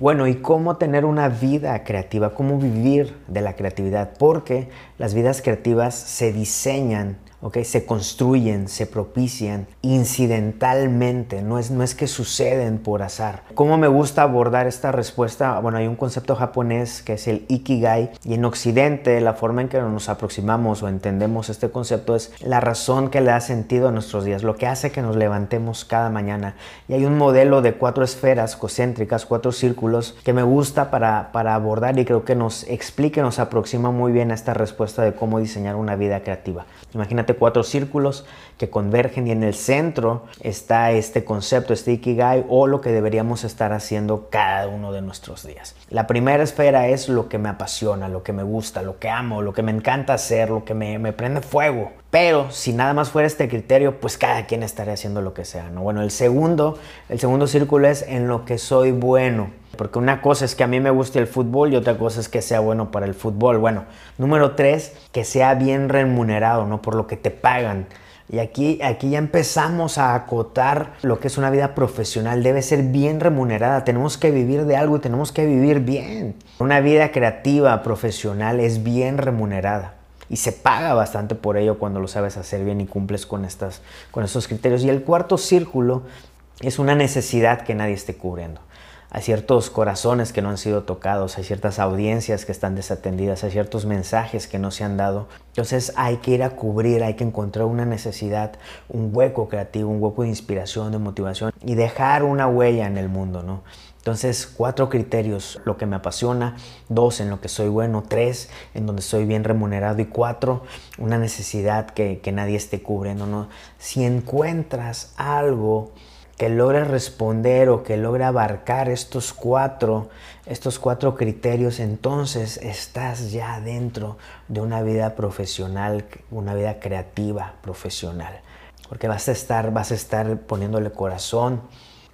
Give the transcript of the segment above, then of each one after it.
Bueno, ¿y cómo tener una vida creativa? ¿Cómo vivir de la creatividad? Porque las vidas creativas se diseñan se construyen, se propician incidentalmente, no es, no es que suceden por azar. ¿Cómo me gusta abordar esta respuesta? Bueno, hay un concepto japonés que es el Ikigai y en Occidente la forma en que nos aproximamos o entendemos este concepto es la razón que le da sentido a nuestros días, lo que hace que nos levantemos cada mañana. Y hay un modelo de cuatro esferas concéntricas, cuatro círculos que me gusta para, para abordar y creo que nos explica, nos aproxima muy bien a esta respuesta de cómo diseñar una vida creativa. Imagínate cuatro círculos que convergen y en el centro está este concepto, este Ikigai o lo que deberíamos estar haciendo cada uno de nuestros días. La primera esfera es lo que me apasiona, lo que me gusta, lo que amo, lo que me encanta hacer, lo que me, me prende fuego. Pero si nada más fuera este criterio, pues cada quien estaría haciendo lo que sea, ¿no? Bueno, el segundo, el segundo círculo es en lo que soy bueno. Porque una cosa es que a mí me guste el fútbol y otra cosa es que sea bueno para el fútbol. Bueno, número tres, que sea bien remunerado, ¿no? Por lo que te pagan. Y aquí, aquí ya empezamos a acotar lo que es una vida profesional. Debe ser bien remunerada. Tenemos que vivir de algo y tenemos que vivir bien. Una vida creativa, profesional, es bien remunerada y se paga bastante por ello cuando lo sabes hacer bien y cumples con, estas, con estos criterios. Y el cuarto círculo es una necesidad que nadie esté cubriendo. Hay ciertos corazones que no han sido tocados, hay ciertas audiencias que están desatendidas, hay ciertos mensajes que no se han dado. Entonces hay que ir a cubrir, hay que encontrar una necesidad, un hueco creativo, un hueco de inspiración, de motivación y dejar una huella en el mundo, ¿no? Entonces, cuatro criterios, lo que me apasiona, dos, en lo que soy bueno, tres, en donde soy bien remunerado y cuatro, una necesidad que, nadie esté cubriendo. ¿no? Si encuentras algo que logre responder o que logre abarcar estos cuatro, estos cuatro criterios, entonces estás ya dentro de una vida profesional, una vida creativa profesional. Porque vas a estar, vas a estar poniéndole corazón,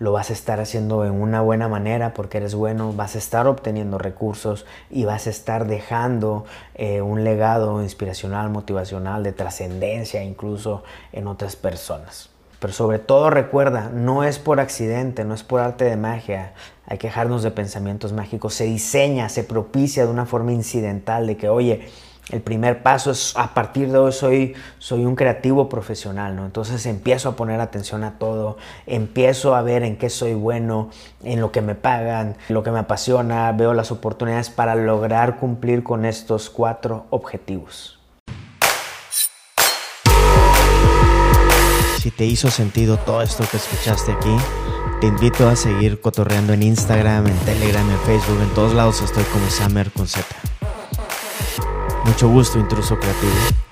lo vas a estar haciendo en una buena manera porque eres bueno, vas a estar obteniendo recursos y vas a estar dejando eh, un legado inspiracional, motivacional, de trascendencia incluso en otras personas. Pero sobre todo recuerda, no es por accidente, no es por arte de magia, hay que dejarnos de pensamientos mágicos, se diseña, se propicia de una forma incidental de que, oye, el primer paso es a partir de hoy soy, soy un creativo profesional, ¿no? Entonces empiezo a poner atención a todo, empiezo a ver en qué soy bueno, en lo que me pagan, lo que me apasiona, veo las oportunidades para lograr cumplir con estos cuatro objetivos. Si te hizo sentido todo esto que escuchaste aquí, te invito a seguir cotorreando en Instagram, en Telegram, en Facebook, en todos lados estoy como Summer con Z. Mucho gusto, intruso creativo.